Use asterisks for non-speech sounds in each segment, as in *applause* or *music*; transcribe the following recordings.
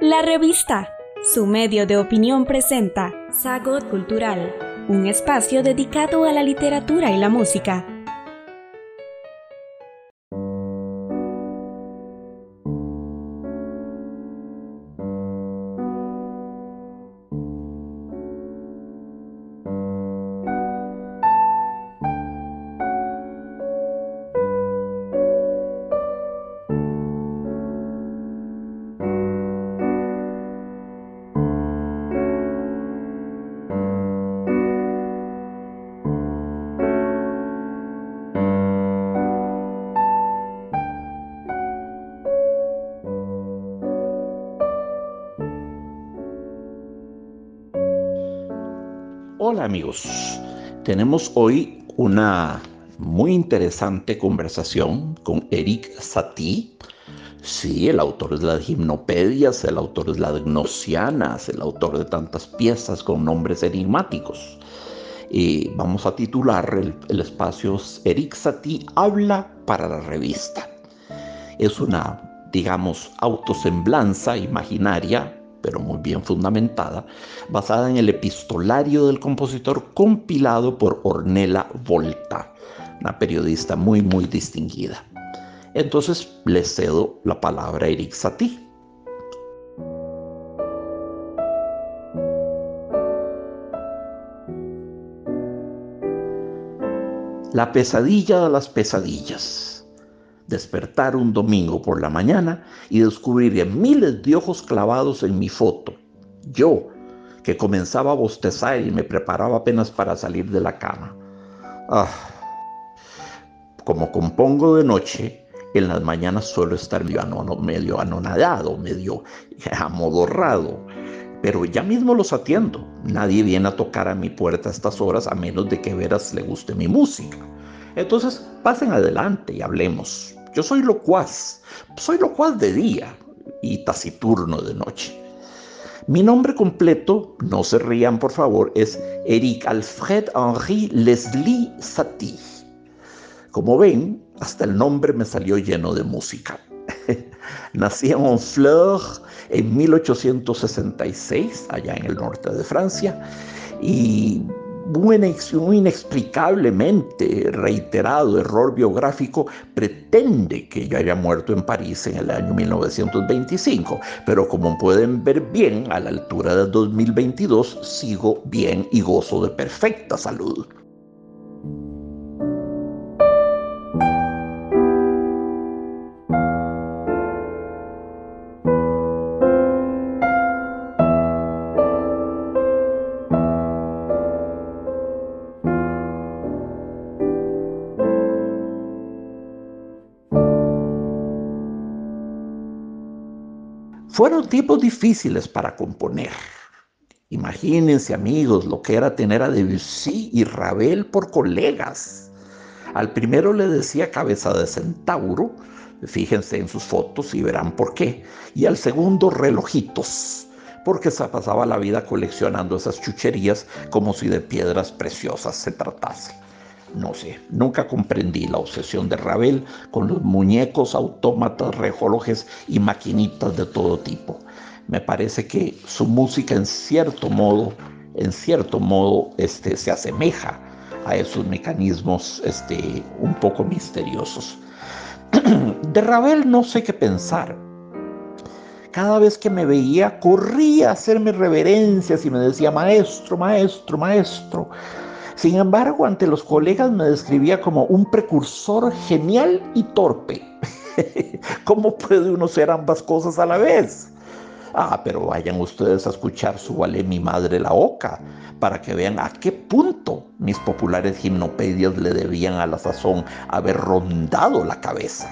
La revista, su medio de opinión presenta Sagot Cultural, un espacio dedicado a la literatura y la música Hola amigos, tenemos hoy una muy interesante conversación con Eric Satie. Sí, el autor de las gimnopedias, el autor de las gnosianas, el autor de tantas piezas con nombres enigmáticos. Y vamos a titular el, el espacio Eric Satie habla para la revista. Es una, digamos, autosemblanza imaginaria pero muy bien fundamentada, basada en el epistolario del compositor compilado por Ornella Volta, una periodista muy, muy distinguida. Entonces le cedo la palabra a Eric Satie. La pesadilla de las pesadillas despertar un domingo por la mañana y descubrir miles de ojos clavados en mi foto. Yo, que comenzaba a bostezar y me preparaba apenas para salir de la cama. Ah, como compongo de noche, en las mañanas suelo estar medio anonadado, medio *laughs* amodorrado, pero ya mismo los atiendo. Nadie viene a tocar a mi puerta a estas horas a menos de que veras le guste mi música. Entonces, pasen adelante y hablemos. Yo soy locuaz, soy locuaz de día y taciturno de noche. Mi nombre completo, no se rían por favor, es Eric Alfred Henri Leslie Satie. Como ven, hasta el nombre me salió lleno de música. *laughs* Nací en Honfleur en 1866, allá en el norte de Francia, y un inexplicablemente reiterado error biográfico pretende que yo haya muerto en París en el año 1925, pero como pueden ver bien, a la altura de 2022 sigo bien y gozo de perfecta salud. Fueron tiempos difíciles para componer. Imagínense amigos lo que era tener a Debussy y Ravel por colegas. Al primero le decía cabeza de centauro, fíjense en sus fotos y verán por qué. Y al segundo relojitos, porque se pasaba la vida coleccionando esas chucherías como si de piedras preciosas se tratase. No sé, nunca comprendí la obsesión de Ravel con los muñecos, autómatas, relojes y maquinitas de todo tipo. Me parece que su música en cierto modo, en cierto modo, este, se asemeja a esos mecanismos este, un poco misteriosos. *clears throat* De Ravel no sé qué pensar. Cada vez que me veía, corría a hacerme reverencias y me decía, maestro, maestro, maestro. Sin embargo, ante los colegas me describía como un precursor genial y torpe. *laughs* ¿Cómo puede uno ser ambas cosas a la vez? Ah, pero vayan ustedes a escuchar su Vale mi madre la oca, para que vean a qué punto mis populares gimnopedias le debían a la sazón haber rondado la cabeza.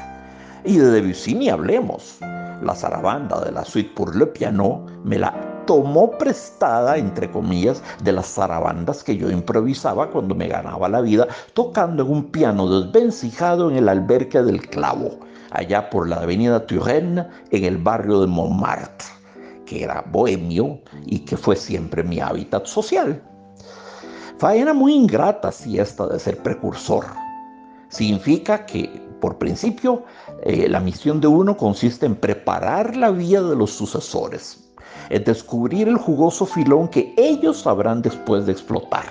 Y de Debussy hablemos. La zarabanda de la suite pour le piano me la tomó prestada, entre comillas, de las zarabandas que yo improvisaba cuando me ganaba la vida tocando en un piano desvencijado en el albergue del Clavo, allá por la avenida Turenne, en el barrio de Montmartre, que era bohemio y que fue siempre mi hábitat social. Faena muy ingrata si esta de ser precursor. Significa que Por principio, eh, la misión de uno consiste en preparar la vía de los sucesores, en descubrir el jugoso filón que ellos sabrán después de explotar.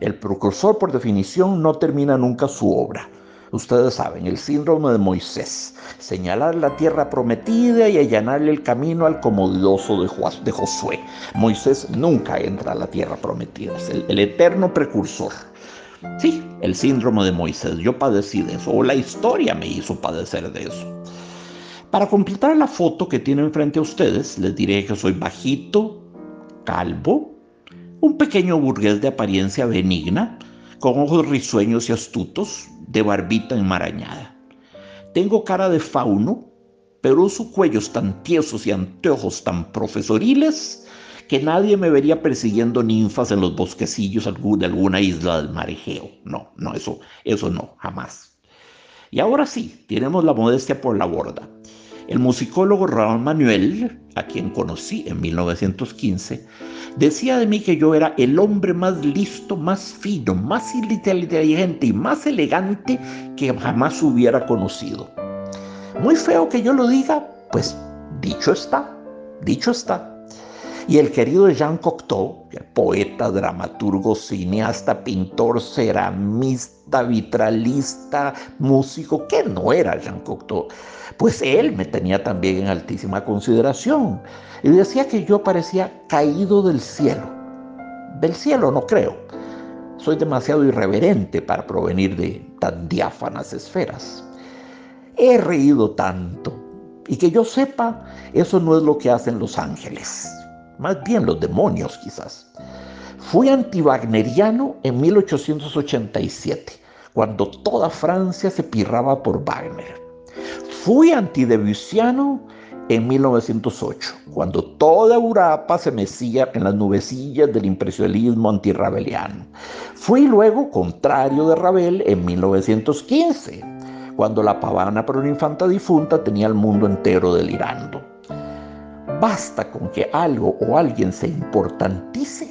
El precursor, por definición, no termina nunca su obra. Ustedes saben, el síndrome de Moisés, señalar la tierra prometida y allanarle el camino al comodidoso de Josué. Moisés nunca entra a la tierra prometida, es el, el eterno precursor. Sí, el síndrome de Moisés, yo padecí de eso, o la historia me hizo padecer de eso. Para completar la foto que tienen frente a ustedes, les diré que soy bajito, calvo, un pequeño burgués de apariencia benigna, con ojos risueños y astutos, de barbita enmarañada. Tengo cara de fauno, pero uso cuellos tan tiesos y anteojos tan profesoriles que nadie me vería persiguiendo ninfas en los bosquecillos de alguna isla del mar Egeo. No, no, eso, eso no, jamás. Y ahora sí, tenemos la modestia por la borda. El musicólogo Raúl Manuel, a quien conocí en 1915, decía de mí que yo era el hombre más listo, más fino, más inteligente y más elegante que jamás hubiera conocido. Muy feo que yo lo diga, pues dicho está, dicho está. Y el querido Jean Cocteau, poeta, dramaturgo, cineasta, pintor, ceramista, vitralista, músico, que no era Jean Cocteau, pues él me tenía también en altísima consideración y decía que yo parecía caído del cielo. Del cielo no creo. Soy demasiado irreverente para provenir de tan diáfanas esferas. He reído tanto y que yo sepa, eso no es lo que hacen los ángeles más bien los demonios quizás. Fui antiwagneriano en 1887, cuando toda Francia se pirraba por Wagner. Fui antidebussiano en 1908, cuando toda Europa se mecía en las nubecillas del impresionismo antirrabeliano. Fui luego contrario de Ravel en 1915, cuando la pavana por una infanta difunta tenía el mundo entero delirando. Basta con que algo o alguien se importantice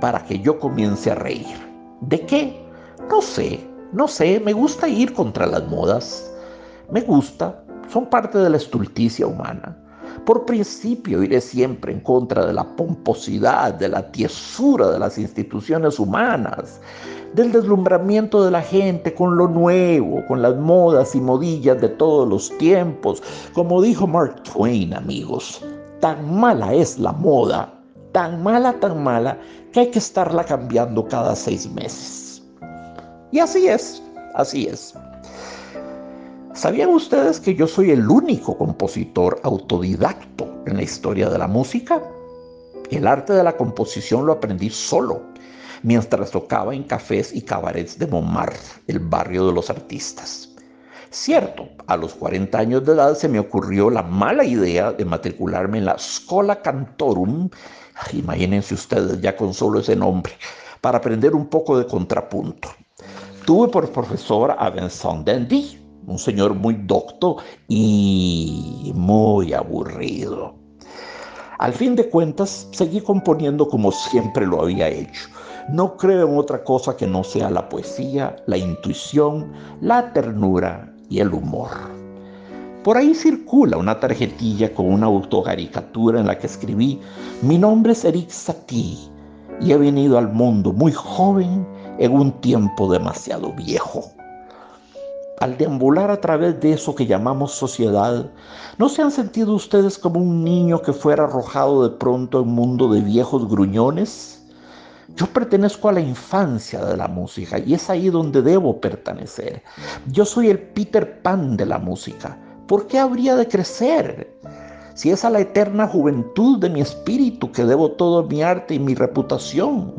para que yo comience a reír. ¿De qué? No sé, no sé, me gusta ir contra las modas. Me gusta, son parte de la estulticia humana. Por principio iré siempre en contra de la pomposidad, de la tiesura de las instituciones humanas, del deslumbramiento de la gente con lo nuevo, con las modas y modillas de todos los tiempos. Como dijo Mark Twain, amigos, Tan mala es la moda, tan mala, tan mala, que hay que estarla cambiando cada seis meses. Y así es, así es. ¿Sabían ustedes que yo soy el único compositor autodidacto en la historia de la música? El arte de la composición lo aprendí solo, mientras tocaba en cafés y cabarets de Montmartre, el barrio de los artistas. Cierto, a los 40 años de edad se me ocurrió la mala idea de matricularme en la Schola Cantorum, imagínense ustedes ya con solo ese nombre, para aprender un poco de contrapunto. Tuve por profesor a Vincent Dandy, un señor muy docto y muy aburrido. Al fin de cuentas, seguí componiendo como siempre lo había hecho. No creo en otra cosa que no sea la poesía, la intuición, la ternura y el humor. Por ahí circula una tarjetilla con una autocaricatura en la que escribí, mi nombre es Eric Satie y he venido al mundo muy joven en un tiempo demasiado viejo. Al deambular a través de eso que llamamos sociedad, ¿no se han sentido ustedes como un niño que fuera arrojado de pronto a un mundo de viejos gruñones? Yo pertenezco a la infancia de la música y es ahí donde debo pertenecer. Yo soy el Peter Pan de la música. ¿Por qué habría de crecer? Si es a la eterna juventud de mi espíritu que debo todo mi arte y mi reputación.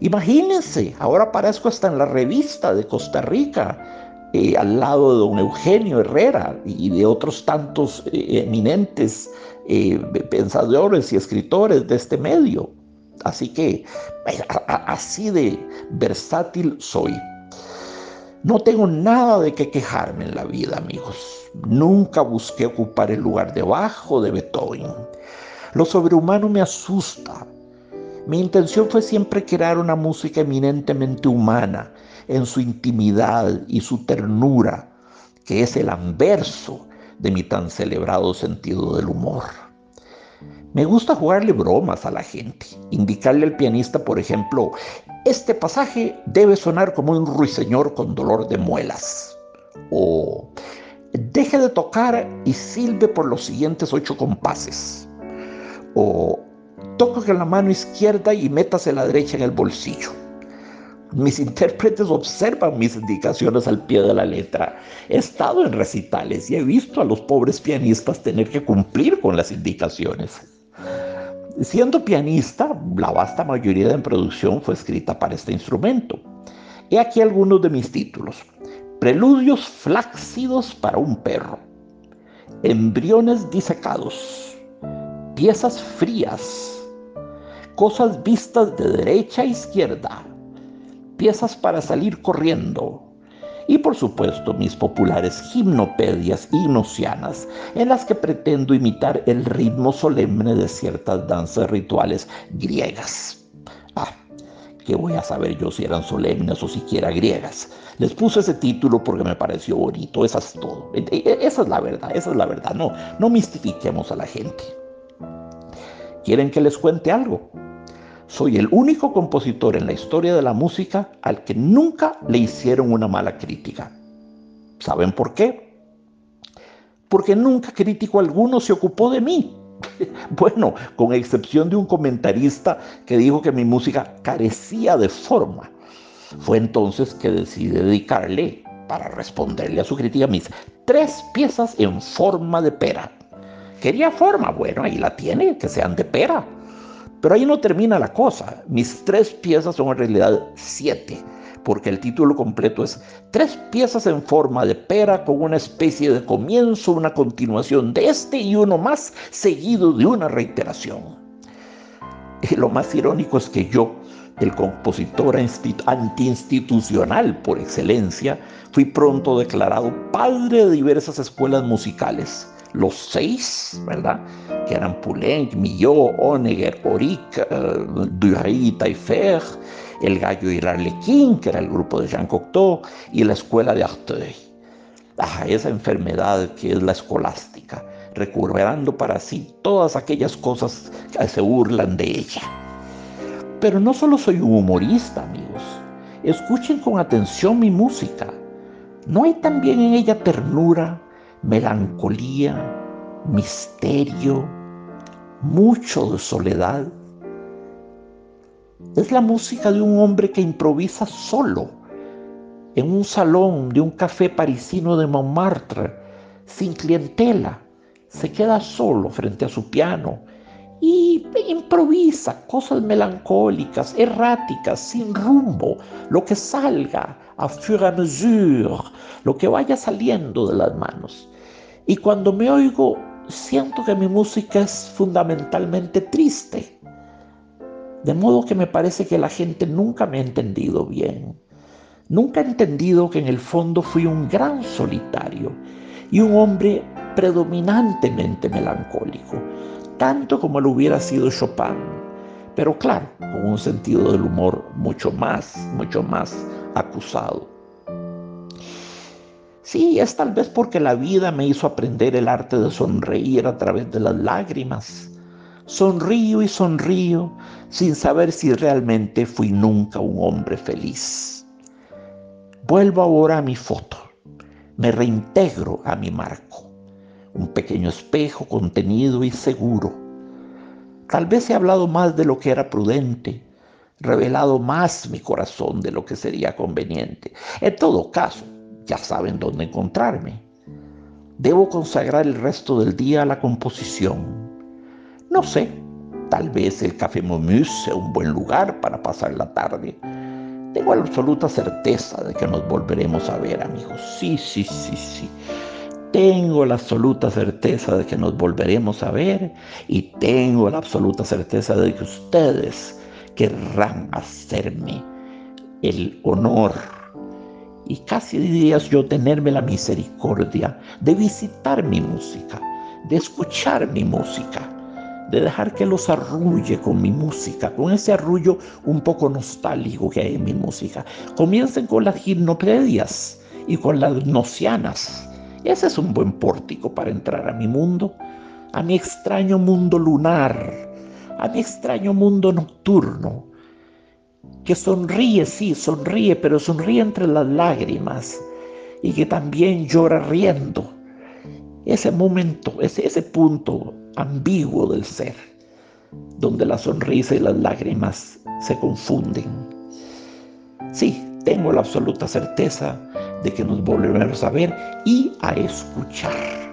Imagínense, ahora aparezco hasta en la revista de Costa Rica, eh, al lado de don Eugenio Herrera y de otros tantos eh, eminentes eh, pensadores y escritores de este medio. Así que así de versátil soy. No tengo nada de qué quejarme en la vida, amigos. Nunca busqué ocupar el lugar debajo de Beethoven. Lo sobrehumano me asusta. Mi intención fue siempre crear una música eminentemente humana en su intimidad y su ternura, que es el anverso de mi tan celebrado sentido del humor. Me gusta jugarle bromas a la gente, indicarle al pianista, por ejemplo, este pasaje debe sonar como un ruiseñor con dolor de muelas. O deje de tocar y silbe por los siguientes ocho compases. O toca con la mano izquierda y métase la derecha en el bolsillo. Mis intérpretes observan mis indicaciones al pie de la letra. He estado en recitales y he visto a los pobres pianistas tener que cumplir con las indicaciones. Siendo pianista, la vasta mayoría de mi producción fue escrita para este instrumento. He aquí algunos de mis títulos. Preludios flácidos para un perro. Embriones disecados. Piezas frías. Cosas vistas de derecha a izquierda. Piezas para salir corriendo y por supuesto mis populares gimnopedias ignosianas en las que pretendo imitar el ritmo solemne de ciertas danzas rituales griegas. Ah, ¿qué voy a saber yo si eran solemnes o siquiera griegas? Les puse ese título porque me pareció bonito, eso es todo. E, e, esa es la verdad, esa es la verdad, no, no mistifiquemos a la gente. ¿Quieren que les cuente algo? Soy el único compositor en la historia de la música al que nunca le hicieron una mala crítica. ¿Saben por qué? Porque nunca crítico alguno se ocupó de mí. *laughs* Bueno, con excepción de un comentarista que dijo que mi música carecía de forma. Fue entonces que decidí dedicarle, para responderle a su crítica, mis tres piezas en forma de pera. Quería forma, bueno, ahí la tiene, que sean de pera. Pero ahí no termina la cosa. Mis tres piezas son en realidad siete, porque el título completo es Tres piezas en forma de pera con una especie de comienzo, una continuación de este y uno más, seguido de una reiteración. Y lo más irónico es que yo, el compositor antiinstitucional por excelencia, fui pronto declarado padre de diversas escuelas musicales los seis, ¿verdad? Que eran Poulenc, Millot, Honegger, Auric, uh, Dury y Taillefer, el Gallo y el Arlequín, que era el grupo de Jean Cocteau, y la escuela de Arteuil. Ah, esa enfermedad que es la escolástica, recuperando para sí todas aquellas cosas que se burlan de ella. Pero no solo soy un humorista, amigos. Escuchen con atención mi música. ¿No hay también en ella ternura, melancolía, misterio, mucho de soledad. Es la música de un hombre que improvisa solo en un salón de un café parisino de Montmartre, sin clientela. Se queda solo frente a su piano y improvisa cosas melancólicas, erráticas, sin rumbo, lo que salga a fur à mesure, lo que vaya saliendo de las manos. Y cuando me oigo, siento que mi música es fundamentalmente triste. De modo que me parece que la gente nunca me ha entendido bien. Nunca ha entendido que en el fondo fui un gran solitario y un hombre predominantemente melancólico tanto como lo hubiera sido Chopin, pero claro, con un sentido del humor mucho más, mucho más acusado. Sí, es tal vez porque la vida me hizo aprender el arte de sonreír a través de las lágrimas. Sonrío y sonrío sin saber si realmente fui nunca un hombre feliz. Vuelvo ahora a mi foto, me reintegro a mi marco un pequeño espejo contenido y seguro. Tal vez he hablado más de lo que era prudente, revelado más mi corazón de lo que sería conveniente. En todo caso, ya saben dónde encontrarme. Debo consagrar el resto del día a la composición. No sé, tal vez el Café Momus sea un buen lugar para pasar la tarde. Tengo absoluta certeza de que nos volveremos a ver, amigos. Sí, sí, sí, sí. Tengo la absoluta certeza de que nos volveremos a ver y tengo la absoluta certeza de que ustedes querrán hacerme el honor y casi dirías yo tenerme la misericordia de visitar mi música, de escuchar mi música, de dejar que los arrulle con mi música, con ese arrullo un poco nostálgico que hay en mi música. Comiencen con las gimnopedias y con las nocianas Ese es un buen pórtico para entrar a mi mundo, a mi extraño mundo lunar, a mi extraño mundo nocturno, que sonríe, sí, sonríe, pero sonríe entre las lágrimas y que también llora riendo. Ese momento, ese, ese punto ambiguo del ser, donde la sonrisa y las lágrimas se confunden. Sí, tengo la absoluta certeza de que nos volveremos a ver y a escuchar.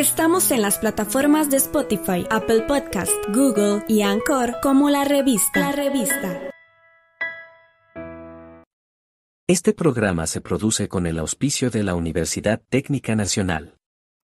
Estamos en las plataformas de Spotify, Apple Podcast, Google y Anchor como la revista. La revista. Este programa se produce con el auspicio de la Universidad Técnica Nacional.